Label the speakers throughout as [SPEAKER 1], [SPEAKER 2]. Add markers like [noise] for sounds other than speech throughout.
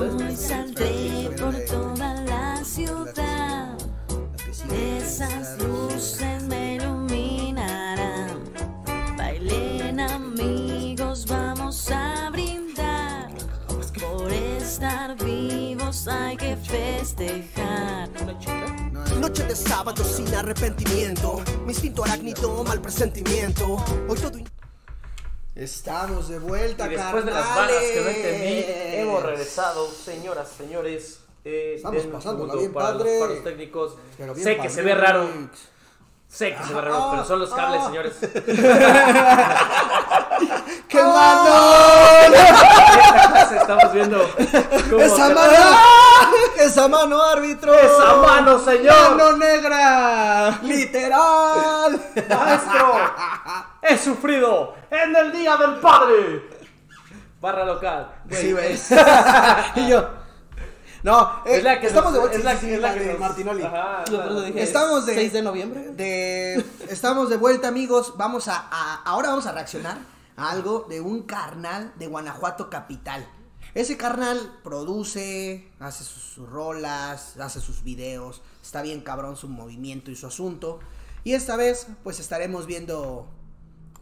[SPEAKER 1] Hoy saldré por toda la ciudad. Esas luces me iluminarán. Bailen amigos, vamos a brindar. Por estar vivos hay que festejar.
[SPEAKER 2] Noche de sábado sin arrepentimiento. Mi instinto arácnido, mal presentimiento. Hoy todo. Estamos de vuelta,
[SPEAKER 3] Y después de las balas que no entendí, hemos regresado, señoras, señores. Eh,
[SPEAKER 2] Estamos
[SPEAKER 3] segundo
[SPEAKER 2] bien
[SPEAKER 3] para
[SPEAKER 2] padre.
[SPEAKER 3] los paros técnicos.
[SPEAKER 2] Pero bien
[SPEAKER 3] sé que se ve raro, sé que se ve raro,
[SPEAKER 2] Ah,
[SPEAKER 3] pero son los cables,
[SPEAKER 2] ah.
[SPEAKER 3] señores. [laughs]
[SPEAKER 2] ¡Qué mano!
[SPEAKER 3] Estamos viendo cómo
[SPEAKER 2] ¡Esa mano! ¡Esa mano, árbitro!
[SPEAKER 3] ¡Esa mano, señor!
[SPEAKER 2] ¡Mano negra! ¡Literal! [laughs]
[SPEAKER 3] ¡Maestro! ¡He sufrido en el Día del Padre! Barra local.
[SPEAKER 2] Sí, ves. [laughs] y yo. No, eh,
[SPEAKER 3] Es la que
[SPEAKER 2] estamos
[SPEAKER 3] nos-
[SPEAKER 2] de vuelta.
[SPEAKER 3] es la
[SPEAKER 2] sí,
[SPEAKER 3] que-
[SPEAKER 2] sí,
[SPEAKER 3] es la
[SPEAKER 2] la
[SPEAKER 3] que
[SPEAKER 2] de
[SPEAKER 3] nos-
[SPEAKER 2] Martinoli.
[SPEAKER 3] Ajá,
[SPEAKER 4] Yo otro dije,
[SPEAKER 2] Estamos de-
[SPEAKER 4] 6 de noviembre.
[SPEAKER 2] De, estamos de vuelta, amigos. Vamos a, a- ahora vamos a reaccionar a algo de un carnal de Guanajuato capital. Ese carnal produce, hace sus, sus rolas, hace sus videos. Está bien cabrón su movimiento y su asunto. Y esta vez, pues estaremos viendo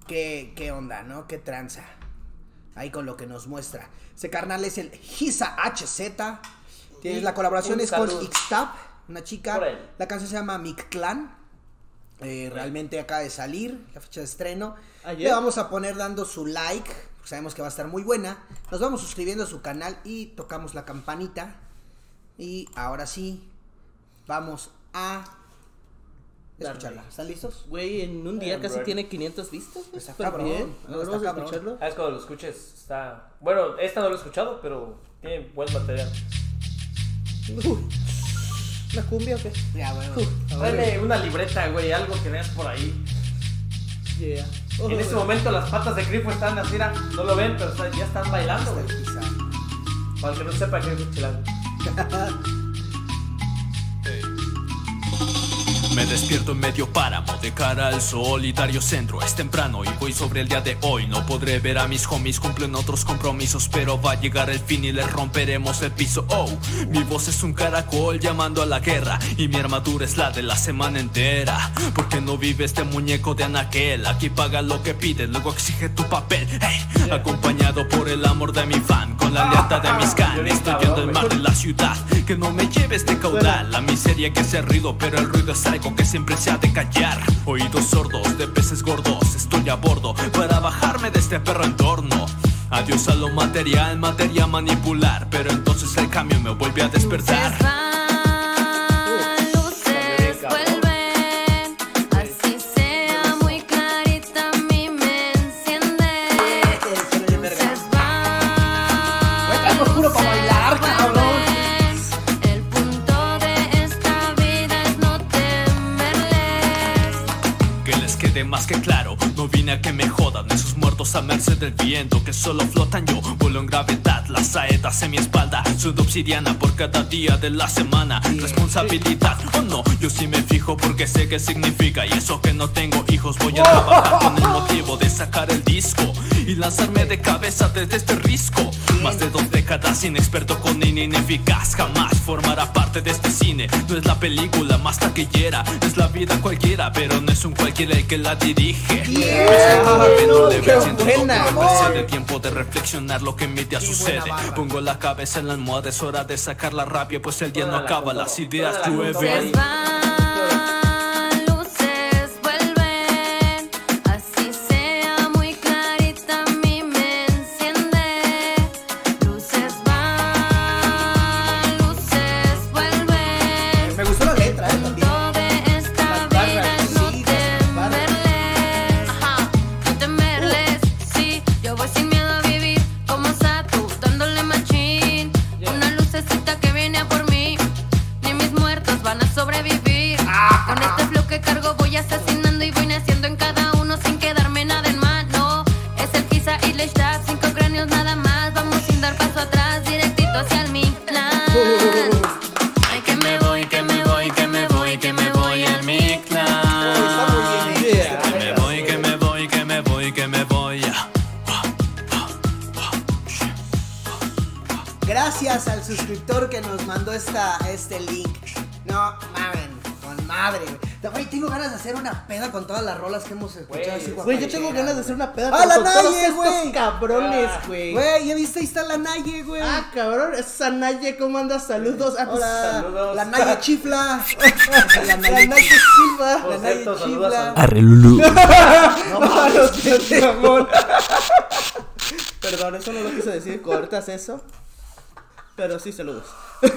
[SPEAKER 2] qué, qué onda, ¿no? Qué tranza. Ahí con lo que nos muestra. Ese carnal es el Giza HZ. Tienes la colaboración es con. Ixtap, una chica. La canción se llama Mictlán. Eh, realmente acaba de salir la fecha de estreno.
[SPEAKER 4] Ayer.
[SPEAKER 2] Le vamos a poner dando su like, porque sabemos que va a estar muy buena. Nos vamos suscribiendo a su canal y tocamos la campanita. Y ahora sí, vamos a escucharla. ¿Están listos?
[SPEAKER 4] Güey, en un día casi tiene 500 vistas.
[SPEAKER 2] Está cabrón,
[SPEAKER 4] bien.
[SPEAKER 2] no,
[SPEAKER 4] A ver,
[SPEAKER 2] está
[SPEAKER 4] vamos a
[SPEAKER 2] cabrón.
[SPEAKER 4] escucharlo.
[SPEAKER 3] Ah, es cuando lo escuches, está... Bueno, esta no lo he escuchado, pero tiene buen material.
[SPEAKER 4] Uy, ¿Una cumbia o qué?
[SPEAKER 2] Ya, bueno.
[SPEAKER 3] Dale una libreta, güey, algo que veas por ahí.
[SPEAKER 4] Yeah. Oh,
[SPEAKER 3] En este momento las patas de Grifo están así, no lo ven, pero ya están bailando, güey. Para el que no sepa que es chilango. [laughs]
[SPEAKER 5] Me despierto en medio páramo de cara al solitario centro. Es temprano y voy sobre el día de hoy. No podré ver a mis homies, cumplen otros compromisos Pero va a llegar el fin y les romperemos el piso. Oh, mi voz es un caracol llamando a la guerra Y mi armadura es la de la semana entera. Porque no vive este muñeco de anaquel Aquí paga lo que pides, luego exige tu papel. Hey, acompañado por el amor de mi fan Con la lealtad de mis canes Estoy yendo el mar de la ciudad. Que no me lleve este caudal La miseria que se ruido, pero el ruido es algo que siempre se ha de callar. Oídos sordos de peces gordos. Estoy a bordo para bajarme de este perro entorno. Adiós a lo material, materia manipular. Pero entonces el cambio me vuelve a despertar más que claro, no vine a que me jodan Esos muertos a merced del viento que solo flotan. Yo vuelo en gravedad, las saetas en mi espalda. Soy de obsidiana por cada día de la semana. Responsabilidad, oh no, yo sí me fijo porque sé qué significa. Y eso que no tengo hijos, voy a trabajar con el motivo de sacar el disco Y lanzarme de cabeza desde este risco. Más de dos décadas inexperto con in ineficaz Jamás formará parte de este cine. No es la película más taquillera Es la vida cualquiera, pero no es un cualquiera el que la dirige De tiempo de reflexionar lo que en mi día sucede. Pongo la cabeza en la almohada, es hora de sacar la rabia Pues el día no acaba, las ideas llueven
[SPEAKER 2] suscriptor que nos mandó esta, este link. No, mamen, con madre. güey. Tengo ganas de hacer una peda con todas las rolas que hemos escuchado.
[SPEAKER 3] Güey,
[SPEAKER 4] yo tengo ganas de hacer una peda
[SPEAKER 2] ¡Ah,
[SPEAKER 4] con
[SPEAKER 2] la
[SPEAKER 4] con todos
[SPEAKER 2] Naye,
[SPEAKER 4] estos
[SPEAKER 2] güey!
[SPEAKER 4] cabrones,
[SPEAKER 3] Ah,
[SPEAKER 4] güey.
[SPEAKER 2] Güey, ya viste, ahí está la Naye, güey.
[SPEAKER 4] Ah, cabrón, esa Naye, ¿cómo andas? Saludos. Ah, pues,
[SPEAKER 2] Hola,
[SPEAKER 3] saludos.
[SPEAKER 2] la Naye chifla. la [laughs]
[SPEAKER 4] La
[SPEAKER 2] Naye
[SPEAKER 4] Naye
[SPEAKER 2] chifla. La Naye chifla.
[SPEAKER 3] a-
[SPEAKER 5] Arre Lulú. [laughs]
[SPEAKER 2] No
[SPEAKER 4] No, no. [laughs] Perdón, eso no lo quise decir, cortas eso. Pero sí, saludos. [laughs]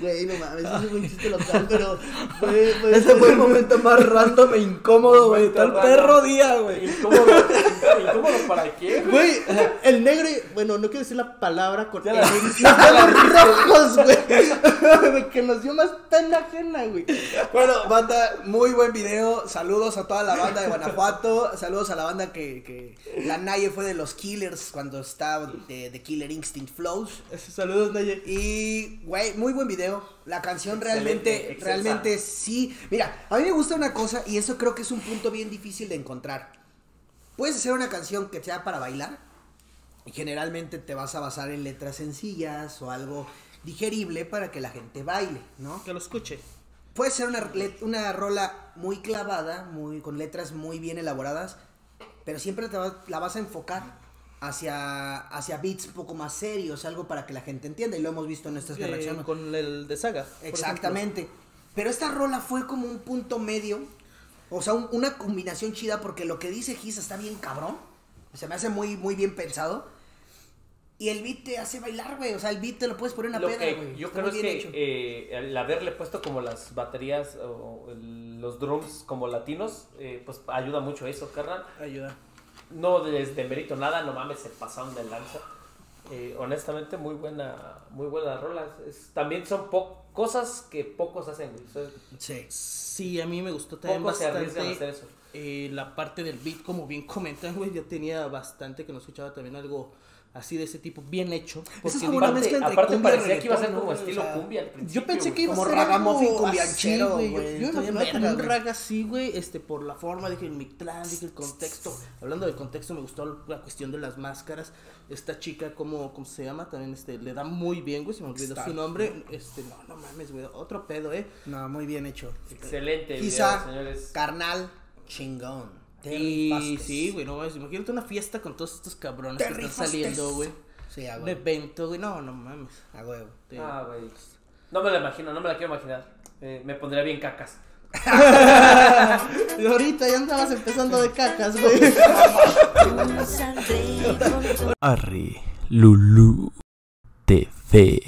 [SPEAKER 4] Güey, no mames, ese fue un chiste local, pero. Fue, fue-
[SPEAKER 2] Ese fue el momento más random e incómodo, güey. Tal
[SPEAKER 3] random.
[SPEAKER 2] perro día, güey.
[SPEAKER 3] ¿Incómodo? ¿Incómodo para qué?
[SPEAKER 4] Güey, el negro, bueno, no quiero decir la palabra con
[SPEAKER 3] Ya
[SPEAKER 4] el-
[SPEAKER 3] la
[SPEAKER 4] rojos, güey. De que nos dio más pena ajena, güey.
[SPEAKER 2] Bueno, banda, muy buen video. Saludos a toda la banda de Guanajuato. Saludos a la banda que, que la Naye fue de los Killers cuando estaba de, de Killer Instinct Flows.
[SPEAKER 4] Saludos, Naye.
[SPEAKER 2] Y, güey, muy buen video. La canción
[SPEAKER 3] Excelente,
[SPEAKER 2] realmente,
[SPEAKER 3] excelsa.
[SPEAKER 2] realmente sí. Mira, a mí me gusta una cosa y eso creo que es un punto bien difícil de encontrar. Puedes hacer una canción que sea para bailar y generalmente te vas a basar en letras sencillas o algo digerible para que la gente baile, ¿no?
[SPEAKER 4] Que lo escuche.
[SPEAKER 2] Puede ser una, una rola muy clavada, muy, con letras muy bien elaboradas, pero siempre te va- la vas a enfocar hacia, hacia beats un poco más serios, algo para que la gente entienda, y lo hemos visto en estas
[SPEAKER 4] Eh,
[SPEAKER 2] reacciones.
[SPEAKER 4] con el de Saga.
[SPEAKER 2] Exactamente. Pero esta rola fue como un punto medio, o sea, un- una combinación chida, porque lo que dice Giza está bien cabrón, se me hace muy, muy bien pensado. Y el beat te hace bailar, güey. O sea, el beat te lo puedes poner en
[SPEAKER 3] Lo
[SPEAKER 2] una peda,
[SPEAKER 3] que
[SPEAKER 2] güey.
[SPEAKER 3] yo
[SPEAKER 2] Está
[SPEAKER 3] creo es
[SPEAKER 2] bien
[SPEAKER 3] que
[SPEAKER 2] hecho.
[SPEAKER 3] eh, el haberle puesto como las baterías o el- los drums como latinos, eh, pues ayuda mucho a eso, carnal.
[SPEAKER 4] Ayuda.
[SPEAKER 3] No les demerito nada, no mames, se pasaron de lanza. Eh, honestamente, muy buena, muy buena rola. Es- también son po- cosas que pocos hacen, güey. O sea,
[SPEAKER 2] Sí.
[SPEAKER 4] Sí, a mí me gustó también
[SPEAKER 3] Pocos se arriesgan a
[SPEAKER 4] bastante
[SPEAKER 3] hacer eso.
[SPEAKER 4] eh, la parte del beat, como bien comentan, güey. Yo tenía bastante que no escuchaba también algo así de ese tipo, bien hecho.
[SPEAKER 2] es
[SPEAKER 4] porque
[SPEAKER 2] como
[SPEAKER 4] digo,
[SPEAKER 2] una
[SPEAKER 3] aparte,
[SPEAKER 2] mezcla entre
[SPEAKER 3] aparte
[SPEAKER 2] cumbia
[SPEAKER 3] parecía que iba a ser como estilo
[SPEAKER 2] O sea,
[SPEAKER 3] cumbia al principio.
[SPEAKER 4] Yo pensé que iba a
[SPEAKER 2] Como
[SPEAKER 4] ser
[SPEAKER 2] ragamuffin cumbianchero,
[SPEAKER 4] güey. Yo, yo imaginaba como un
[SPEAKER 2] güey.
[SPEAKER 4] rag así, güey, este, por la forma, dije, el Mictlán, dije, el contexto. Hablando del contexto, me gustó la cuestión de las máscaras. Esta chica, ¿cómo, cómo se llama? También, este, le da muy bien, güey, se me olvidó su nombre. Este, no, no mames, güey, otro pedo, eh.
[SPEAKER 2] No, muy bien hecho.
[SPEAKER 3] Excelente video,
[SPEAKER 2] Quizá,
[SPEAKER 3] señores.
[SPEAKER 2] carnal, chingón. Te
[SPEAKER 4] Y
[SPEAKER 2] rifaste.
[SPEAKER 4] sí, güey, no imagínate una fiesta con todos estos cabrones
[SPEAKER 2] Te
[SPEAKER 4] que están saliendo, güey.
[SPEAKER 2] Sí, a
[SPEAKER 4] Un
[SPEAKER 2] huevo.
[SPEAKER 4] evento, güey, no, no mames.
[SPEAKER 2] A huevo.
[SPEAKER 3] Ah, güey. No me la imagino, no me la quiero imaginar. Eh, me pondría bien cacas. [laughs]
[SPEAKER 4] Y ahorita ya andabas empezando de cacas, güey.
[SPEAKER 5] Arre Lulú TV.